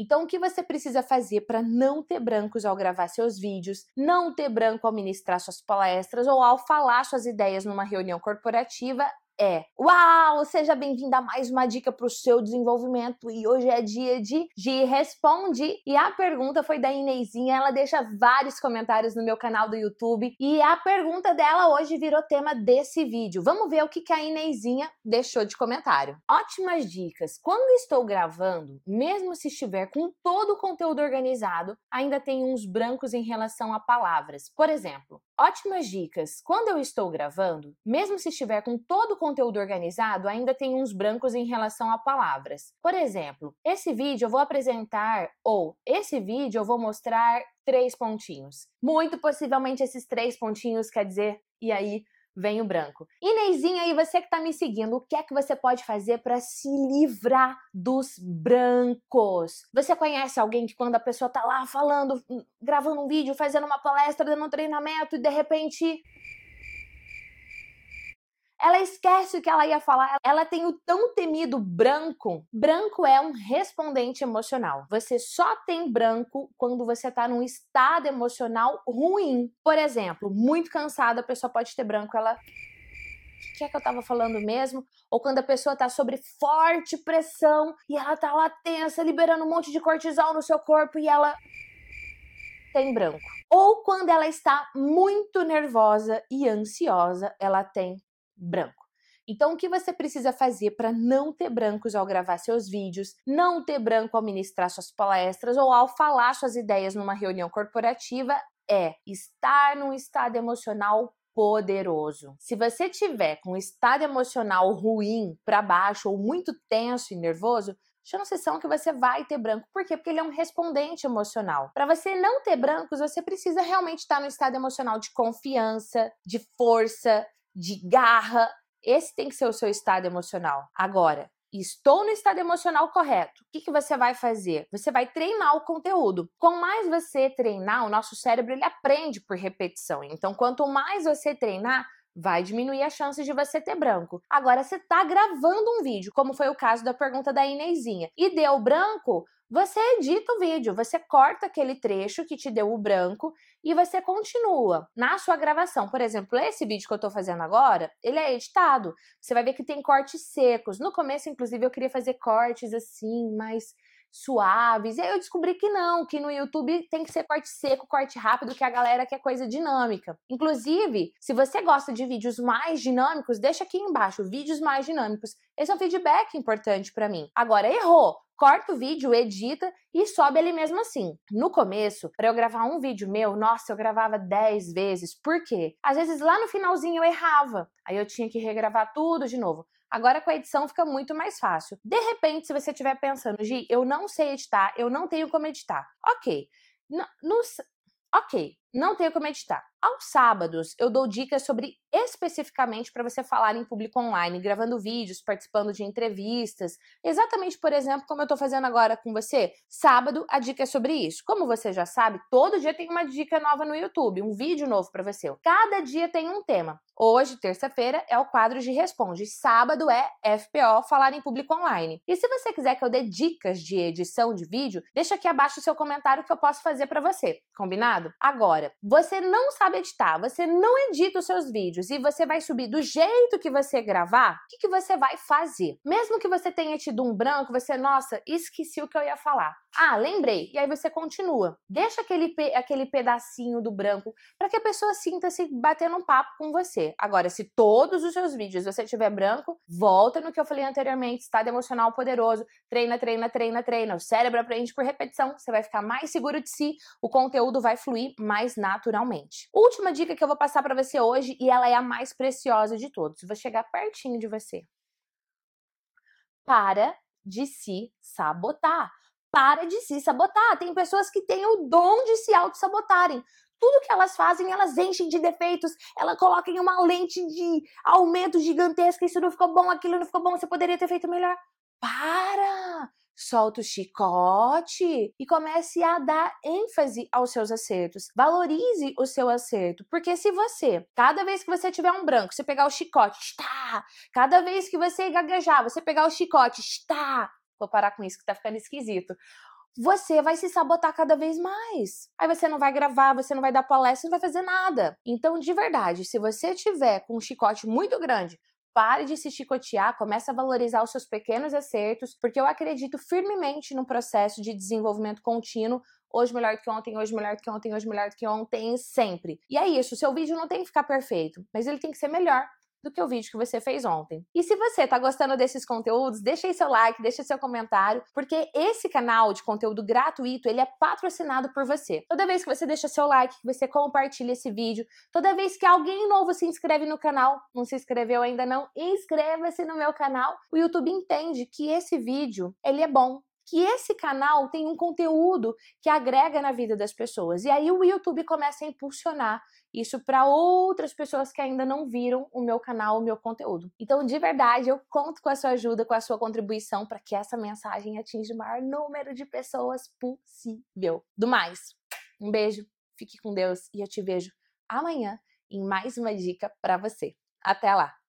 Então, o que você precisa fazer para não ter brancos ao gravar seus vídeos, não ter branco ao ministrar suas palestras ou ao falar suas ideias numa reunião corporativa é: Uau! Seja bem-vinda a mais uma dica para o seu desenvolvimento. E hoje é dia de Gi Responde. E a pergunta foi da Inezinha. Ela deixa vários comentários no meu canal do YouTube. E a pergunta dela hoje virou tema desse vídeo. Vamos ver o que, que a Inezinha deixou de comentário. Ótimas dicas. Quando estou gravando, mesmo se estiver com todo o conteúdo organizado, ainda tem uns brancos em relação a palavras. Por exemplo, ótimas dicas. Quando eu estou gravando, mesmo se estiver com todo o conteúdo organizado, ainda tem uns brancos em relação a palavras. Por exemplo, esse vídeo eu vou apresentar ou esse vídeo eu vou mostrar três pontinhos. Muito possivelmente esses três pontinhos quer dizer e aí vem o branco. Inezinha, e você que está me seguindo, o que é que você pode fazer para se livrar dos brancos? Você conhece alguém que quando a pessoa está lá falando, hum, gravando um vídeo, fazendo uma palestra, dando um treinamento e de repente ela esquece o que ela ia falar. Ela tem o tão temido branco. Branco é um respondente emocional. Você só tem branco quando você está num estado emocional ruim. Por exemplo, muito cansada, a pessoa pode ter branco, ela o que é que eu tava falando mesmo? Ou quando a pessoa tá sobre forte pressão e ela tá lá tensa, liberando um monte de cortisol no seu corpo e ela tem branco. Ou quando ela está muito nervosa e ansiosa, ela tem branco. Então, o que você precisa fazer para não ter brancos ao gravar seus vídeos, não ter branco ao ministrar suas palestras ou ao falar suas ideias numa reunião corporativa é estar num estado emocional poderoso. Se você tiver com um estado emocional ruim, para baixo ou muito tenso e nervoso, chance são que você vai ter branco. Por quê? Porque ele é um respondente emocional. Para você não ter brancos, você precisa realmente estar no estado emocional de confiança, de força, de garra. Esse tem que ser o seu estado emocional. Agora, estou no estado emocional correto. O que, que você vai fazer? Você vai treinar o conteúdo. Quanto mais você treinar, o nosso cérebro ele aprende por repetição. Então, quanto mais você treinar, vai diminuir a chance de você ter branco. Agora, você está gravando um vídeo, como foi o caso da pergunta da Inezinha, e deu branco, você edita o vídeo, você corta aquele trecho que te deu o branco e você continua na sua gravação. Por exemplo, esse vídeo que eu tô fazendo agora, ele é editado. Você vai ver que tem cortes secos. No começo, inclusive, eu queria fazer cortes assim, mais suaves. E aí eu descobri que não, que no YouTube tem que ser corte seco, corte rápido, que a galera quer coisa dinâmica. Inclusive, se você gosta de vídeos mais dinâmicos, deixa aqui embaixo vídeos mais dinâmicos. Esse é um feedback importante para mim. Agora errou, corta o vídeo, edita e sobe ele mesmo assim. No começo, para eu gravar um vídeo meu, nossa, eu gravava 10 vezes. Por quê? Às vezes lá no finalzinho eu errava. Aí eu tinha que regravar tudo de novo. Agora com a edição fica muito mais fácil. De repente, se você estiver pensando, Gi, eu não sei editar, eu não tenho como editar. Ok. No, no, ok, não tenho como editar. Aos sábados, eu dou dicas sobre especificamente para você falar em público online, gravando vídeos, participando de entrevistas. Exatamente, por exemplo, como eu estou fazendo agora com você. Sábado, a dica é sobre isso. Como você já sabe, todo dia tem uma dica nova no YouTube, um vídeo novo para você. Cada dia tem um tema. Hoje, terça-feira, é o quadro de Responde. Sábado é FPO, Falar em Público Online. E se você quiser que eu dê dicas de edição de vídeo, deixa aqui abaixo o seu comentário que eu posso fazer para você. Combinado? Agora, você não sabe editar, você não edita os seus vídeos e você vai subir do jeito que você gravar, o que, que você vai fazer? Mesmo que você tenha tido um branco, você, nossa, esqueci o que eu ia falar. Ah, lembrei. E aí você continua. Deixa aquele, aquele pedacinho do branco para que a pessoa sinta-se batendo um papo com você. Agora, se todos os seus vídeos você tiver branco, volta no que eu falei anteriormente, estado emocional poderoso, treina, treina, treina, treina. O cérebro aprende por repetição, você vai ficar mais seguro de si, o conteúdo vai fluir mais naturalmente. Última dica que eu vou passar para você hoje, e ela é a mais preciosa de todos. Vou chegar pertinho de você. Para de se sabotar para de se sabotar. Tem pessoas que têm o dom de se auto-sabotarem. Tudo que elas fazem, elas enchem de defeitos, elas colocam em uma lente de aumento gigantesca. Isso não ficou bom, aquilo não ficou bom, você poderia ter feito melhor. Para! Solta o chicote e comece a dar ênfase aos seus acertos. Valorize o seu acerto, porque se você, cada vez que você tiver um branco, você pegar o chicote, está. Cada vez que você gaguejar, você pegar o chicote, está Vou parar com isso que tá ficando esquisito. você vai se sabotar cada vez mais. Aí você não vai gravar, você não vai dar palestra, não vai fazer nada. Então, de verdade, se você tiver com um chicote muito grande, pare de se chicotear, comece a valorizar os seus pequenos acertos, porque eu acredito firmemente no processo de desenvolvimento contínuo. Hoje melhor que ontem, hoje melhor que ontem, hoje melhor que ontem, sempre. E é isso, seu vídeo não tem que ficar perfeito, mas ele tem que ser melhor do que o vídeo que você fez ontem. E se você tá gostando desses conteúdos, deixa aí seu like, deixa seu comentário, porque esse canal de conteúdo gratuito, ele é patrocinado por você. Toda vez que você deixa seu like, que você compartilha esse vídeo, toda vez que alguém novo se inscreve no canal, não se inscreveu ainda não, inscreva-se no meu canal. O YouTube entende que esse vídeo, ele é bom, que esse canal tem um conteúdo que agrega na vida das pessoas. E aí o YouTube começa a impulsionar isso para outras pessoas que ainda não viram o meu canal, o meu conteúdo. Então, de verdade, eu conto com a sua ajuda, com a sua contribuição para que essa mensagem atinja o maior número de pessoas possível. Do mais, um beijo, fique com Deus e eu te vejo amanhã em mais uma dica para você. Até lá!